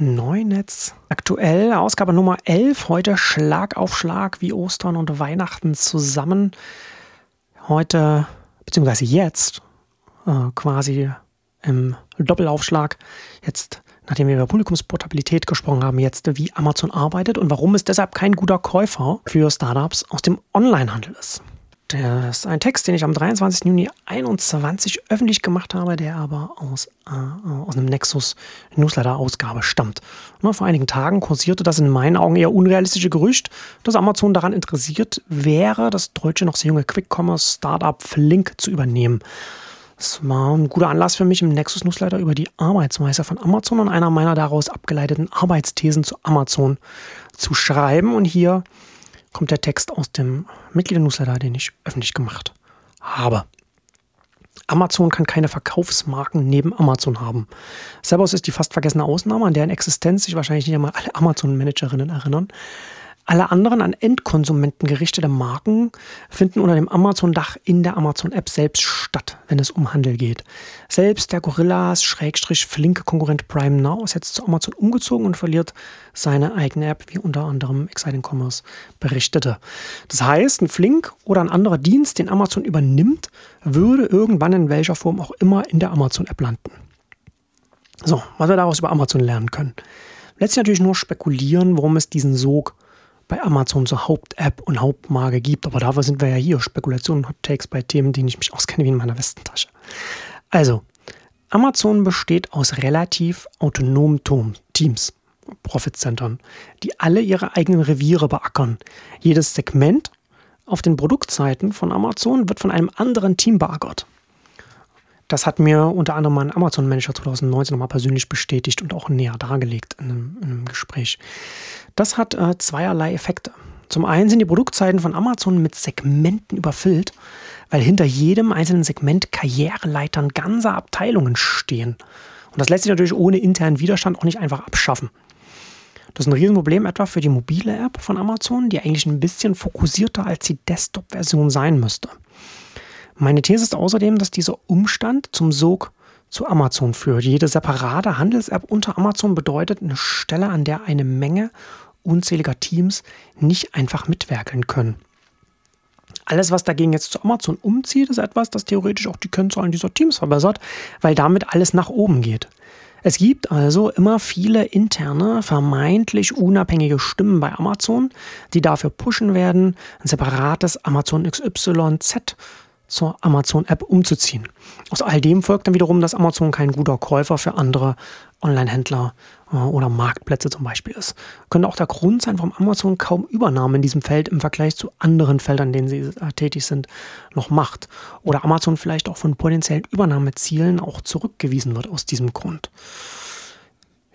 Neunetz. Aktuell Ausgabe Nummer 11. Heute Schlag auf Schlag wie Ostern und Weihnachten zusammen. Heute, beziehungsweise jetzt, äh, quasi im Doppelaufschlag. Jetzt, nachdem wir über Publikumsportabilität gesprochen haben, jetzt wie Amazon arbeitet und warum es deshalb kein guter Käufer für Startups aus dem Onlinehandel ist. Das ist ein Text, den ich am 23. Juni 2021 öffentlich gemacht habe, der aber aus, äh, aus einem Nexus Newsletter-Ausgabe stammt. Und vor einigen Tagen kursierte das in meinen Augen eher unrealistische Gerücht, dass Amazon daran interessiert wäre, das deutsche noch sehr junge Quick-Commerce-Startup Flink zu übernehmen. Es war ein guter Anlass für mich, im Nexus Newsletter über die Arbeitsweise von Amazon und einer meiner daraus abgeleiteten Arbeitsthesen zu Amazon zu schreiben. Und hier kommt der Text aus dem Mitglieder-Newsletter, den ich öffentlich gemacht habe. Amazon kann keine Verkaufsmarken neben Amazon haben. Servus ist die fast vergessene Ausnahme, an deren Existenz sich wahrscheinlich nicht einmal alle Amazon-Managerinnen erinnern. Alle anderen an Endkonsumenten gerichtete Marken finden unter dem Amazon-Dach in der Amazon-App selbst statt, wenn es um Handel geht. Selbst der Gorillas, Schrägstrich, flinke Konkurrent Prime Now ist jetzt zu Amazon umgezogen und verliert seine eigene App, wie unter anderem Exciting Commerce berichtete. Das heißt, ein Flink oder ein anderer Dienst, den Amazon übernimmt, würde irgendwann in welcher Form auch immer in der Amazon-App landen. So, was wir daraus über Amazon lernen können. Letztlich natürlich nur spekulieren, warum es diesen Sog bei Amazon zur Haupt-App und Hauptmarke gibt. Aber dafür sind wir ja hier. Spekulationen, Hot Takes bei Themen, denen ich mich auskenne wie in meiner Westentasche. Also, Amazon besteht aus relativ autonomen Teams, Profitcentern, die alle ihre eigenen Reviere beackern. Jedes Segment auf den Produktseiten von Amazon wird von einem anderen Team beackert. Das hat mir unter anderem mein Amazon-Manager 2019 nochmal persönlich bestätigt und auch näher dargelegt in einem, in einem Gespräch. Das hat äh, zweierlei Effekte. Zum einen sind die Produktseiten von Amazon mit Segmenten überfüllt, weil hinter jedem einzelnen Segment Karriereleitern ganzer Abteilungen stehen. Und das lässt sich natürlich ohne internen Widerstand auch nicht einfach abschaffen. Das ist ein Riesenproblem etwa für die mobile App von Amazon, die eigentlich ein bisschen fokussierter als die Desktop-Version sein müsste. Meine These ist außerdem, dass dieser Umstand zum Sog zu Amazon führt. Jede separate Handels-App unter Amazon bedeutet eine Stelle, an der eine Menge unzähliger Teams nicht einfach mitwerkeln können. Alles, was dagegen jetzt zu Amazon umzieht, ist etwas, das theoretisch auch die Kennzahlen dieser Teams verbessert, weil damit alles nach oben geht. Es gibt also immer viele interne, vermeintlich unabhängige Stimmen bei Amazon, die dafür pushen werden, ein separates Amazon XYZ zur Amazon-App umzuziehen. Aus all dem folgt dann wiederum, dass Amazon kein guter Käufer für andere Online-Händler äh, oder Marktplätze zum Beispiel ist. Könnte auch der Grund sein, warum Amazon kaum Übernahme in diesem Feld im Vergleich zu anderen Feldern, in denen sie äh, tätig sind, noch macht. Oder Amazon vielleicht auch von potenziellen Übernahmezielen auch zurückgewiesen wird aus diesem Grund.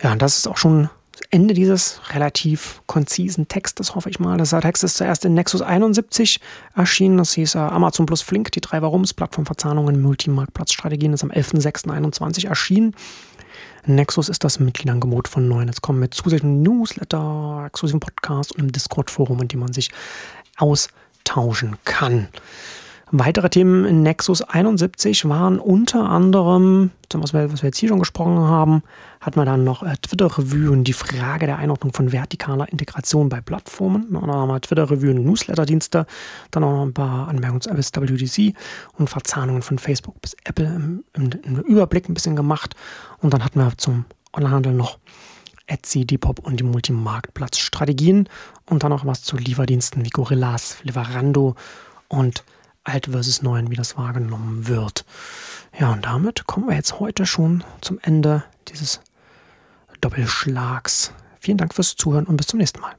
Ja, das ist auch schon Ende dieses relativ konzisen Textes, hoffe ich mal. Der Text ist zuerst in Nexus 71 erschienen. Das hieß äh, Amazon plus Flink, die drei Warums, Plattformverzahnungen, Multimarktplatzstrategien, ist am 11.06.21 erschienen. Nexus ist das Mitgliederangebot von neuen. Jetzt kommen mit zusätzlichen Newsletter, exklusiven Podcast und einem Discord-Forum, in dem man sich austauschen kann. Weitere Themen in Nexus 71 waren unter anderem, was wir, was wir jetzt hier schon gesprochen haben, hat man dann noch äh, Twitter-Review und die Frage der Einordnung von vertikaler Integration bei Plattformen. Dann haben wir Twitter-Review und Newsletter-Dienste. Dann auch noch ein paar Anmerkungen zu bis WDC und Verzahnungen von Facebook bis Apple im, im, im Überblick ein bisschen gemacht. Und dann hatten wir zum Onlinehandel noch Etsy, Depop und die Multimarktplatzstrategien und dann noch was zu Lieferdiensten wie Gorillas, Lieferando und alt versus neuen, wie das wahrgenommen wird. Ja, und damit kommen wir jetzt heute schon zum Ende dieses Doppelschlags. Vielen Dank fürs Zuhören und bis zum nächsten Mal.